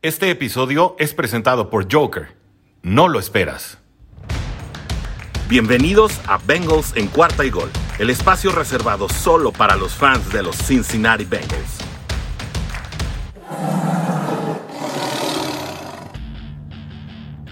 Este episodio es presentado por Joker. No lo esperas. Bienvenidos a Bengals en cuarta y gol, el espacio reservado solo para los fans de los Cincinnati Bengals.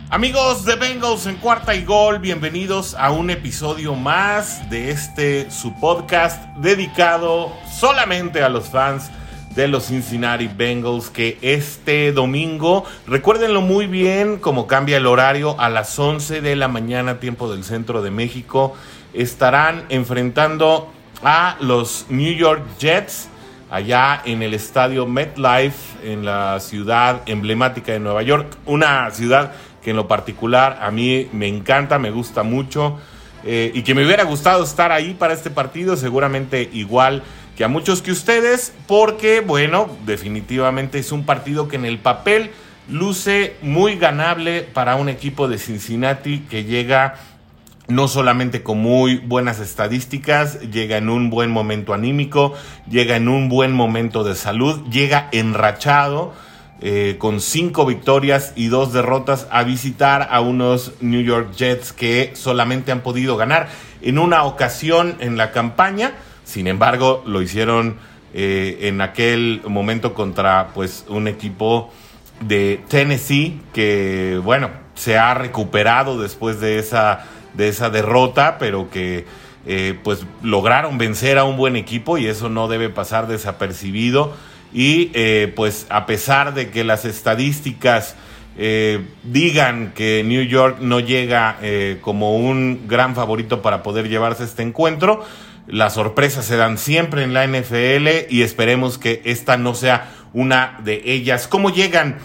Amigos de Bengals en cuarta y gol, bienvenidos a un episodio más de este su podcast dedicado solamente a los fans de los Cincinnati Bengals que este domingo, recuérdenlo muy bien como cambia el horario a las 11 de la mañana tiempo del centro de México, estarán enfrentando a los New York Jets allá en el estadio MetLife en la ciudad emblemática de Nueva York, una ciudad que en lo particular a mí me encanta, me gusta mucho eh, y que me hubiera gustado estar ahí para este partido, seguramente igual que a muchos que ustedes, porque bueno, definitivamente es un partido que en el papel luce muy ganable para un equipo de Cincinnati que llega no solamente con muy buenas estadísticas, llega en un buen momento anímico, llega en un buen momento de salud, llega enrachado eh, con cinco victorias y dos derrotas a visitar a unos New York Jets que solamente han podido ganar en una ocasión en la campaña. Sin embargo, lo hicieron eh, en aquel momento contra pues un equipo de Tennessee que bueno se ha recuperado después de esa de esa derrota, pero que eh, pues lograron vencer a un buen equipo y eso no debe pasar desapercibido. Y eh, pues a pesar de que las estadísticas digan que New York no llega como un gran favorito para poder llevarse este encuentro, las sorpresas se dan siempre en la NFL y esperemos que esta no sea una de ellas. ¿Cómo llegan?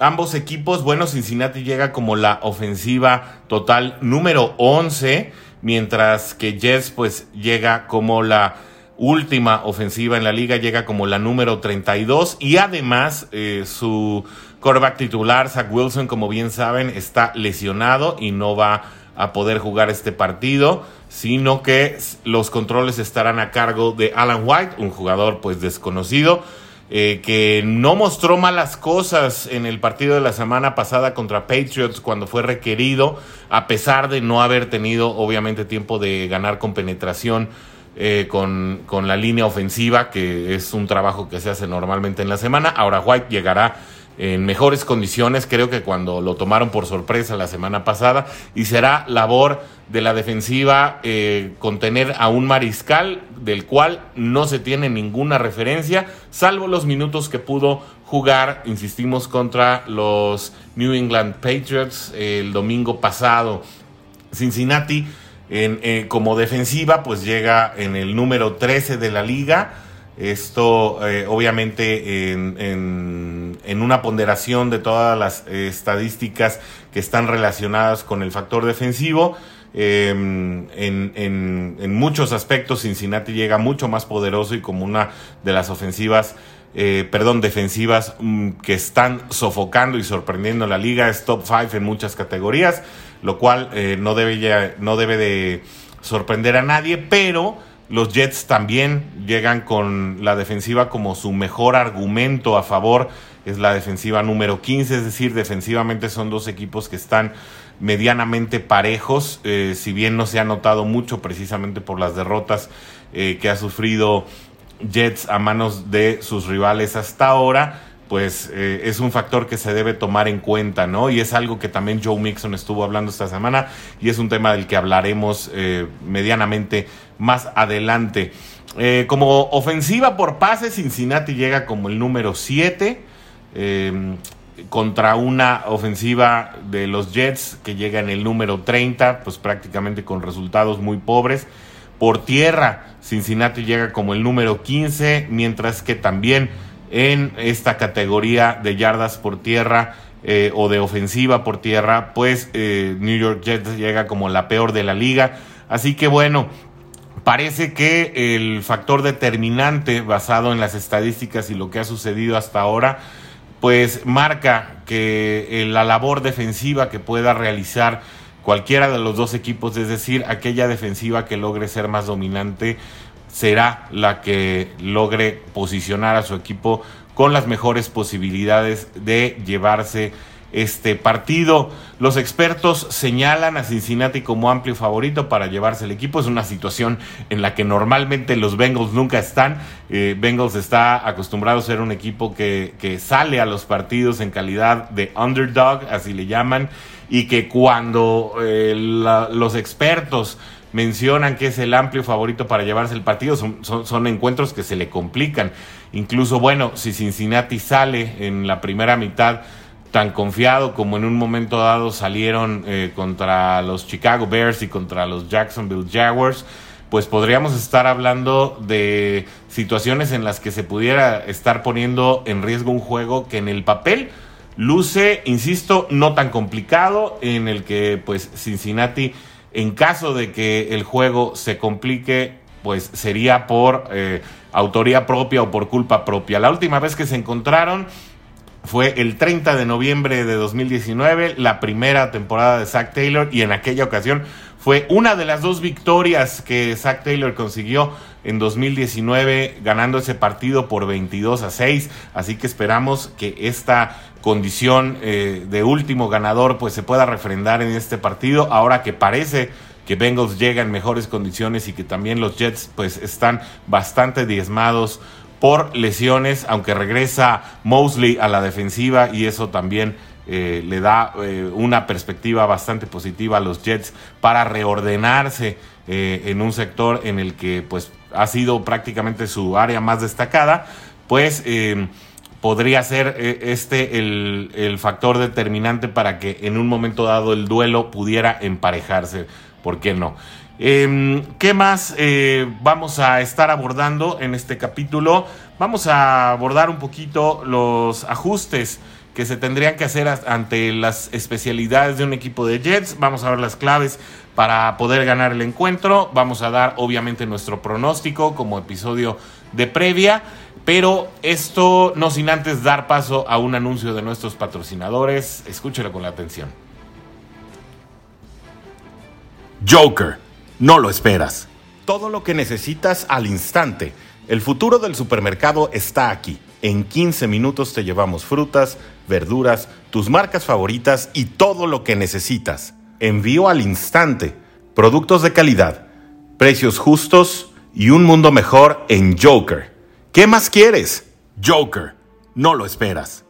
Ambos equipos, bueno, Cincinnati llega como la ofensiva total número 11, mientras que Jets pues llega como la última ofensiva en la liga, llega como la número 32 y además eh, su quarterback titular, Zach Wilson, como bien saben, está lesionado y no va a poder jugar este partido, sino que los controles estarán a cargo de Alan White, un jugador pues desconocido. Eh, que no mostró malas cosas en el partido de la semana pasada contra Patriots cuando fue requerido, a pesar de no haber tenido obviamente tiempo de ganar con penetración eh, con, con, la línea ofensiva, que es un trabajo que se hace normalmente en la semana. Ahora White llegará en mejores condiciones, creo que cuando lo tomaron por sorpresa la semana pasada, y será labor de la defensiva eh, contener a un mariscal del cual no se tiene ninguna referencia, salvo los minutos que pudo jugar, insistimos, contra los New England Patriots el domingo pasado. Cincinnati en, eh, como defensiva, pues llega en el número 13 de la liga. Esto eh, obviamente en, en, una ponderación de todas las eh, estadísticas que están relacionadas con el factor defensivo. Em, en, en, muchos aspectos Cincinnati llega mucho más poderoso y como una de las ofensivas, perdón, defensivas mm, que están sofocando y sorprendiendo la liga. Es top 5 en muchas categorías lo cual eh, no, debe ya, no debe de sorprender a nadie, pero los Jets también llegan con la defensiva como su mejor argumento a favor, es la defensiva número 15, es decir, defensivamente son dos equipos que están medianamente parejos, eh, si bien no se ha notado mucho precisamente por las derrotas eh, que ha sufrido Jets a manos de sus rivales hasta ahora pues eh, es un factor que se debe tomar en cuenta, ¿no? Y es algo que también Joe Mixon estuvo hablando esta semana y es un tema del que hablaremos medianamente más adelante. Como ofensiva por pase, Cincinnati llega como el número 7 contra una ofensiva de los Jets que llega en el número 30, pues prácticamente con resultados muy pobres. Por tierra, Cincinnati llega como el número 15, mientras que también en esta categoría de yardas por tierra eh, o de ofensiva por tierra, pues eh, New York Jets llega como la peor de la liga. Así que bueno, parece que el factor determinante basado en las estadísticas y lo que ha sucedido hasta ahora, pues marca que eh, la labor defensiva que pueda realizar cualquiera de los dos equipos, es decir, aquella defensiva que logre ser más dominante, será la que logre posicionar a su equipo con las mejores posibilidades de llevarse este partido. Los expertos señalan a Cincinnati como amplio favorito para llevarse el equipo. Es una situación en la que normalmente los Bengals nunca están. Eh, Bengals está acostumbrado a ser un equipo que, sale a los partidos en calidad de underdog, así le llaman, y que cuando eh, los expertos mencionan que es el amplio favorito para llevarse el partido, son, encuentros que se le complican. Incluso, bueno, si Cincinnati sale en la primera mitad tan confiado como en un momento dado salieron eh, contra los Chicago Bears y contra los Jacksonville Jaguars, pues podríamos estar hablando de situaciones en las que se pudiera estar poniendo en riesgo un juego que en el papel luce, insisto, no tan complicado, en el que pues Cincinnati, en caso de que el juego se complique, pues sería por eh, autoría propia o por culpa propia. La última vez que se encontraron fue el 30 de noviembre de 2019, la primera temporada de Zach Taylor, y en aquella ocasión fue una de las dos victorias que Zach Taylor consiguió en 2019, ganando ese partido por 22 a 6. Así que esperamos que esta condición eh, de último ganador pues se pueda refrendar en este partido, ahora que parece que Bengals llega en mejores condiciones y que también los Jets pues están bastante diezmados por lesiones, aunque regresa Mosley a la defensiva y eso también eh, le da eh, una perspectiva bastante positiva a los Jets para reordenarse eh, en un sector en el que pues ha sido prácticamente su área más destacada, pues podría ser este el, factor determinante para que en un momento dado el duelo pudiera emparejarse. ¿Por qué no? Em, ¿Qué más eh, vamos a estar abordando en este capítulo? Vamos a abordar un poquito los ajustes que se tendrían que hacer ante las especialidades de un equipo de Jets. Vamos a ver las claves para poder ganar el encuentro. Vamos a dar obviamente nuestro pronóstico como episodio de previa. Pero esto no sin antes dar paso a un anuncio de nuestros patrocinadores. Escúchelo con la atención. Joker no lo esperas. Todo lo que necesitas al instante. El futuro del supermercado está aquí. En 15 minutos te llevamos frutas, verduras, tus marcas favoritas y todo lo que necesitas. Envío al instante. Productos de calidad, precios justos y un mundo mejor en Joker. ¿Qué más quieres? Joker, no lo esperas.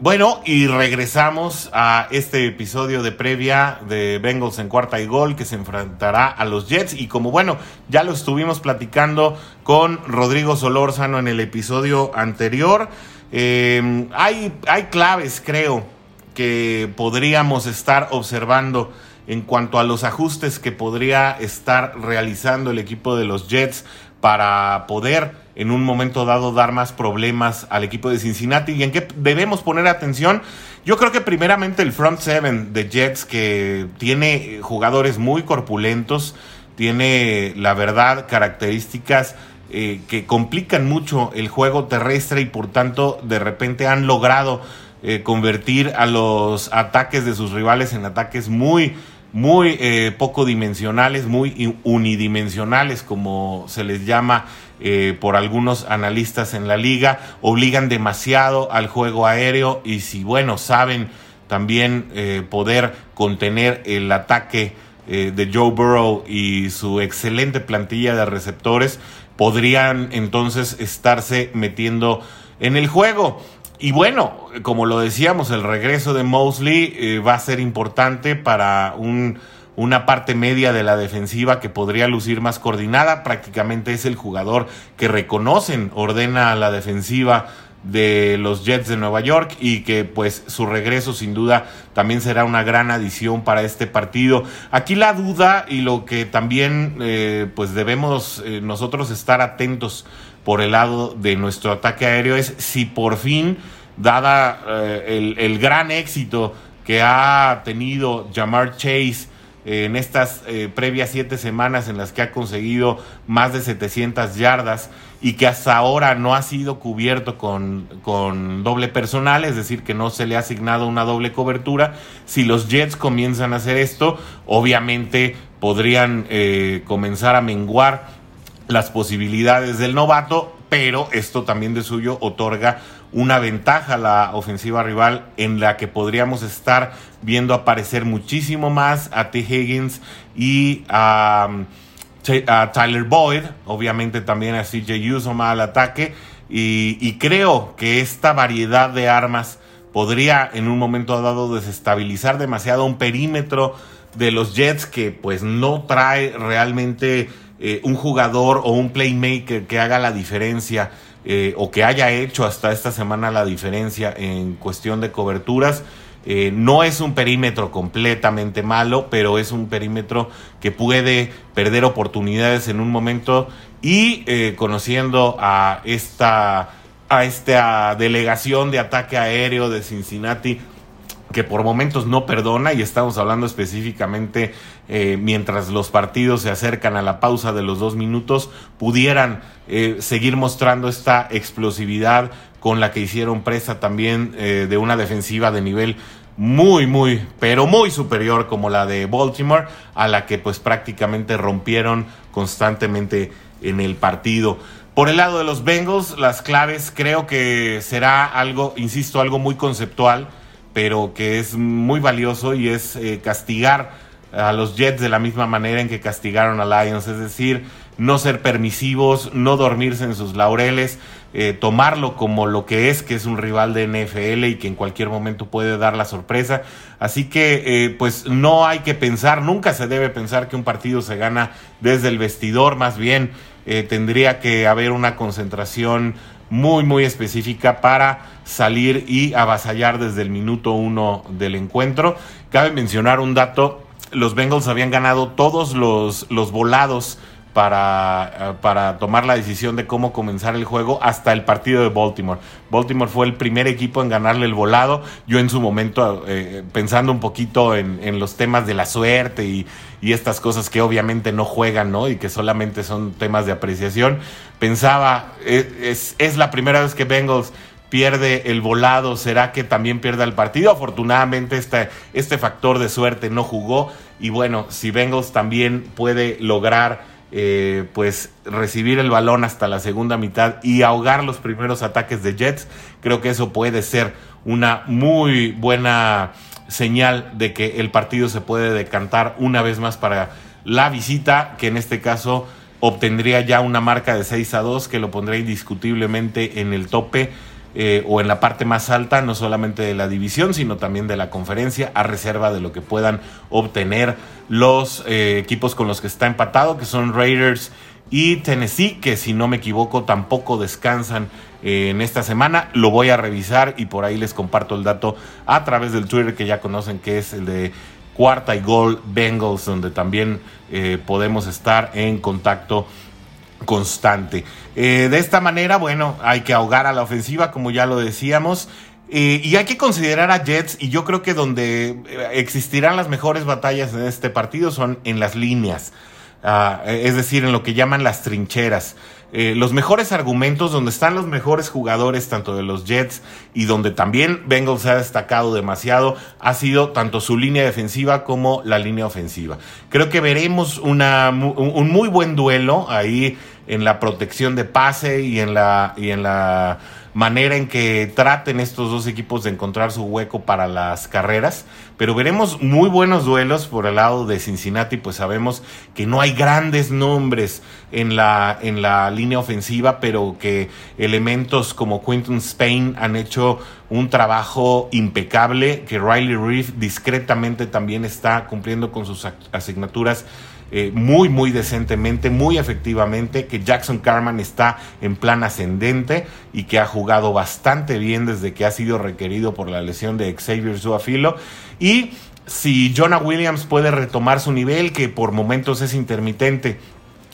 Bueno, y regresamos a este episodio de previa de Bengals en cuarta y gol que se enfrentará a los Jets. Y como bueno, ya lo estuvimos platicando con Rodrigo Solórzano en el episodio anterior, eh, hay, hay claves, creo, que podríamos estar observando en cuanto a los ajustes que podría estar realizando el equipo de los Jets para poder en un momento dado dar más problemas al equipo de Cincinnati y en qué debemos poner atención. Yo creo que primeramente el front seven de Jets que tiene jugadores muy corpulentos, tiene la verdad características eh, que complican mucho el juego terrestre y por tanto de repente han logrado eh, convertir a los ataques de sus rivales en ataques muy muy eh, poco dimensionales, muy unidimensionales, como se les llama eh, por algunos analistas en la liga, obligan demasiado al juego aéreo y si, bueno, saben también eh, poder contener el ataque de Joe Burrow y su excelente plantilla de receptores, podrían entonces estarse metiendo en el juego. Y bueno, como lo decíamos, el regreso de Mosley eh, va a ser importante para un, una parte media de la defensiva que podría lucir más coordinada. Prácticamente es el jugador que reconocen, ordena a la defensiva de los Jets de Nueva York y que pues su regreso sin duda también será una gran adición para este partido. Aquí la duda y lo que también eh, pues debemos eh, nosotros estar atentos por el lado de nuestro ataque aéreo es si por fin, dada eh, el, gran éxito que ha tenido Jamar Chase en estas previas siete semanas en las que ha conseguido más de 700 yardas y que hasta ahora no ha sido cubierto con, con, doble personal, es decir, que no se le ha asignado una doble cobertura. Si los Jets comienzan a hacer esto, obviamente podrían eh, comenzar a menguar las posibilidades del novato, pero esto también de suyo otorga una ventaja a la ofensiva rival en la que podríamos estar viendo aparecer muchísimo más a T. Higgins y a, Tyler Boyd, obviamente también a CJ Usoma al ataque, y creo que esta variedad de armas podría en un momento dado desestabilizar demasiado un perímetro de los Jets que pues no trae realmente eh, un jugador o un playmaker que haga la diferencia eh, o que haya hecho hasta esta semana la diferencia en cuestión de coberturas. Eh, no es un perímetro completamente malo, pero es un perímetro que puede perder oportunidades en un momento. Y conociendo a esta a esta delegación de ataque aéreo de Cincinnati que por momentos no perdona y estamos hablando específicamente eh, mientras los partidos se acercan a la pausa de los dos minutos pudieran eh, seguir mostrando esta explosividad con la que hicieron presa también eh, de una defensiva de nivel muy muy pero muy superior como la de Baltimore a la que pues prácticamente rompieron constantemente en el partido. Por el lado de los Bengals, las claves creo que será algo, insisto, algo muy conceptual, pero que es muy valioso y es eh, castigar a los Jets de la misma manera en que castigaron a Lions, es decir, no ser permisivos, no dormirse en sus laureles, eh, tomarlo como lo que es, que es un rival de NFL y que en cualquier momento puede dar la sorpresa. Así que, eh, pues no hay que pensar, nunca se debe pensar que un partido se gana desde el vestidor, más bien eh, tendría que haber una concentración muy, muy específica para salir y avasallar desde el minuto uno del encuentro. Cabe mencionar un dato, los Bengals habían ganado todos los, los volados para, eh, para, tomar la decisión de cómo comenzar el juego hasta el partido de Baltimore. Baltimore fue el primer equipo en ganarle el volado. Yo en su momento, eh, pensando un poquito en, los temas de la suerte y, estas cosas que obviamente no juegan, ¿no? Y que solamente son temas de apreciación, pensaba, eh, es, es la primera vez que Bengals pierde el volado, ¿será que también pierda el partido? Afortunadamente este, este factor de suerte no jugó y bueno, si Bengals también puede lograr eh, pues recibir el balón hasta la segunda mitad y ahogar los primeros ataques de Jets, creo que eso puede ser una muy buena señal de que el partido se puede decantar una vez más para la visita, que en este caso obtendría ya una marca de 6 a 2 que lo pondría indiscutiblemente en el tope eh, o en la parte más alta, no solamente de la división, sino también de la conferencia, a reserva de lo que puedan obtener los eh, equipos con los que está empatado, que son Raiders y Tennessee, que si no me equivoco tampoco descansan eh, en esta semana. Lo voy a revisar y por ahí les comparto el dato a través del Twitter que ya conocen, que es el de cuarta y gol Bengals, donde también podemos estar en contacto constante. Eh, de esta manera, bueno, hay que ahogar a la ofensiva, como ya lo decíamos. Eh, y hay que considerar a Jets, y yo creo que donde eh, existirán las mejores batallas en este partido son en las líneas, ah, es decir, en lo que llaman las trincheras. los mejores argumentos, donde están los mejores jugadores, tanto de los Jets y donde también Bengals ha destacado demasiado, ha sido tanto su línea defensiva como la línea ofensiva. Creo que veremos una, un muy buen duelo ahí en la protección de pase y en la, y en la manera en que traten estos dos equipos de encontrar su hueco para las carreras. Pero veremos muy buenos duelos por el lado de Cincinnati, pues sabemos que no hay grandes nombres en la, en la línea ofensiva, pero que elementos como Quinton Spain han hecho un trabajo impecable, que Riley Reef discretamente también está cumpliendo con sus asignaturas eh, muy, muy decentemente, muy efectivamente, que Jackson Carman está en plan ascendente y que ha jugado bastante bien desde que ha sido requerido por la lesión de Xavier Zuafilo. Y si Jonah Williams puede retomar su nivel, que por momentos es intermitente,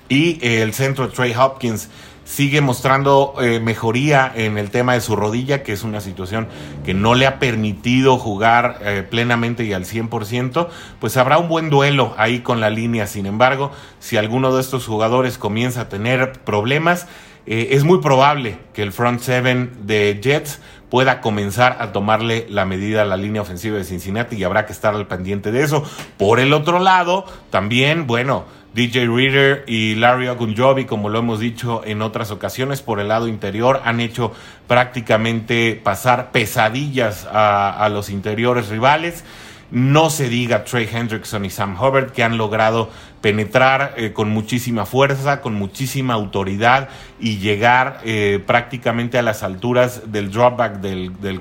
y el centro Trey Hopkins sigue mostrando eh, mejoría en el tema de su rodilla, que es una situación que no le ha permitido jugar eh, plenamente y al 100%, pues habrá un buen duelo ahí con la línea. Sin embargo, si alguno de estos jugadores comienza a tener problemas, eh, es muy probable que el front seven de Jets pueda comenzar a tomarle la medida a la línea ofensiva de Cincinnati y habrá que estar al pendiente de eso. Por el otro lado, también, bueno, DJ Reader y Larry Ogunjobi, como lo hemos dicho en otras ocasiones, por el lado interior han hecho prácticamente pasar pesadillas a, los interiores rivales. No se diga Trey Hendrickson y Sam Hubbard que han logrado penetrar eh, con muchísima fuerza, con muchísima autoridad y llegar eh, prácticamente a las alturas del dropback del, del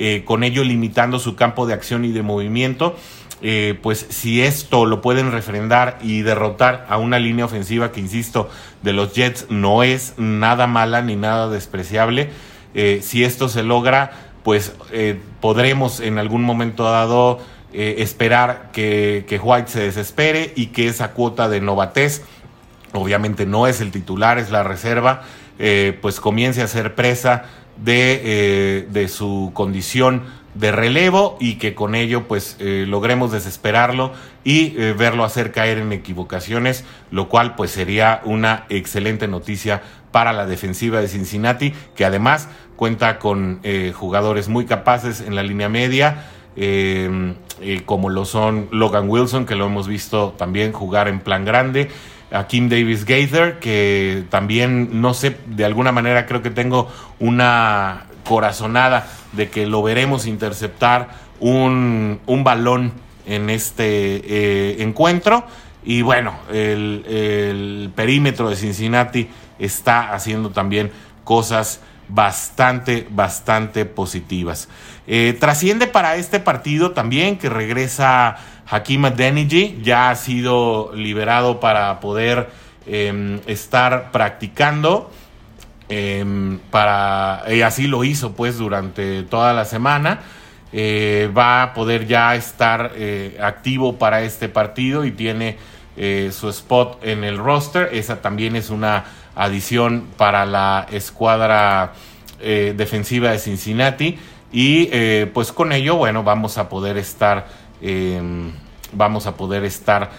eh, con ello limitando su campo de acción y de movimiento. Eh, pues si esto lo pueden refrendar y derrotar a una línea ofensiva que, insisto, de los Jets no es nada mala ni nada despreciable, eh, si esto se logra, pues eh, podremos en algún momento dado esperar que, que, White se desespere y que esa cuota de novatez, obviamente no es el titular, es la reserva, pues comience a ser presa de, de su condición de relevo y que con ello pues eh, logremos desesperarlo y eh, verlo hacer caer en equivocaciones, lo cual pues sería una excelente noticia para la defensiva de Cincinnati, que además cuenta con eh, jugadores muy capaces en la línea media, como lo son Logan Wilson, que lo hemos visto también jugar en plan grande, a Kim Davis Gaither, que también, no sé, de alguna manera creo que tengo una corazonada de que lo veremos interceptar un, balón en este eh, encuentro. Y bueno, el, perímetro de Cincinnati está haciendo también cosas bastante, bastante positivas. Eh, trasciende para este partido también que regresa Hakim Adeniji, ya ha sido liberado para poder em, estar practicando. Em, para, y así lo hizo pues durante toda la semana. Eh, va a poder ya estar eh, activo para este partido y tiene eh, su spot en el roster. Esa también es una adición para la escuadra defensiva de Cincinnati. Y pues con ello, bueno, vamos a poder estar, em, vamos a poder estar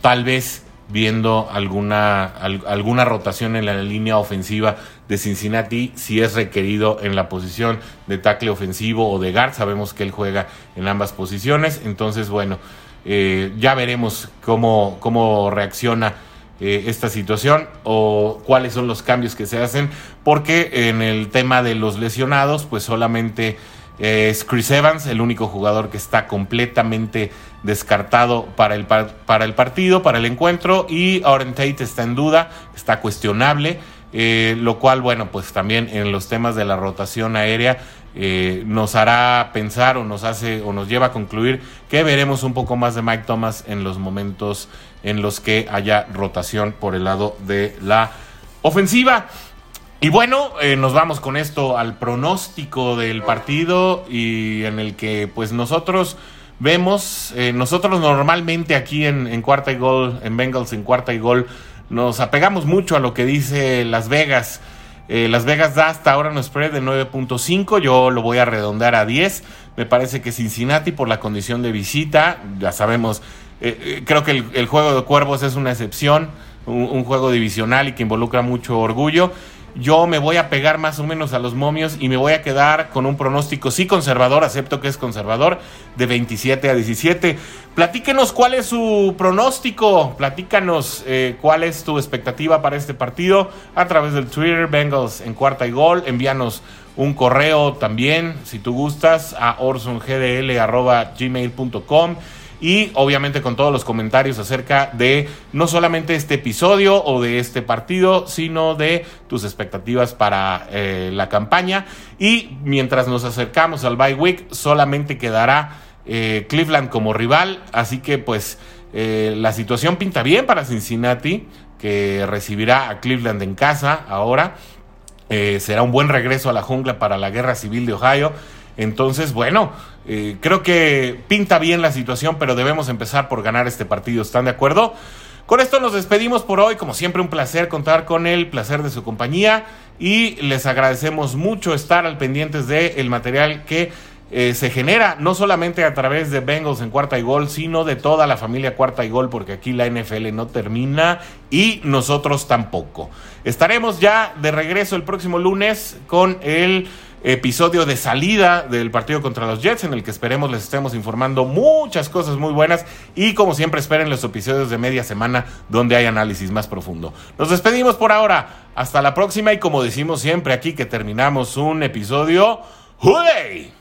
tal vez viendo alguna, alguna rotación en la línea ofensiva de Cincinnati si es requerido en la posición de tackle ofensivo o de guard. Sabemos que él juega en ambas posiciones. Entonces, bueno, eh, ya veremos cómo, cómo reacciona eh, esta situación o cuáles son los cambios que se hacen. Porque en el tema de los lesionados, pues solamente es Chris Evans, el único jugador que está completamente descartado para el, para el partido, para el encuentro. Y Oren Tate está en duda, está cuestionable. Eh, lo cual, bueno, pues también en los temas de la rotación aérea eh, nos hará pensar o nos hace o nos lleva a concluir que veremos un poco más de Mike Thomas en los momentos en los que haya rotación por el lado de la ofensiva. Y bueno, eh, nos vamos con esto al pronóstico del partido y en el que pues nosotros vemos, eh, nosotros normalmente aquí en, cuarta y gol, en Bengals en cuarta y gol, nos apegamos mucho a lo que dice Las Vegas. Eh, Las Vegas da hasta ahora un spread de 9.5, yo lo voy a redondear a 10. Me parece que Cincinnati por la condición de visita, ya sabemos, creo que el, juego de cuervos es una excepción, un juego divisional y que involucra mucho orgullo. Yo me voy a pegar más o menos a los momios y me voy a quedar con un pronóstico, sí conservador, acepto que es conservador, de 27 a 17. Platíquenos cuál es su pronóstico, platícanos eh, cuál es tu expectativa para este partido a través del Twitter, Bengals en cuarta y gol, envíanos un correo también, si tú gustas, a orsongdl.gmail.com y obviamente con todos los comentarios acerca de no solamente este episodio o de este partido, sino de tus expectativas para eh, la campaña. Y mientras nos acercamos al bye week, solamente quedará eh, Cleveland como rival, así que pues eh, la situación pinta bien para Cincinnati, que recibirá a Cleveland en casa ahora. será un buen regreso a la jungla para la guerra civil de Ohio. Entonces, bueno, eh, creo que pinta bien la situación, pero debemos empezar por ganar este partido. ¿Están de acuerdo? Con esto nos despedimos por hoy. Como siempre, un placer contar con él, placer de su compañía. Y les agradecemos mucho estar al pendientes del material que eh, se genera no solamente a través de Bengals en cuarta y gol, sino de toda la familia cuarta y gol, porque aquí la NFL no termina y nosotros tampoco. Estaremos ya de regreso el próximo lunes con el episodio de salida del partido contra los Jets, en el que esperemos les estemos informando muchas cosas muy buenas. Y como siempre, esperen los episodios de media semana donde hay análisis más profundo. Nos despedimos por ahora. Hasta la próxima. Y como decimos siempre aquí que terminamos un episodio. ¡Hooray!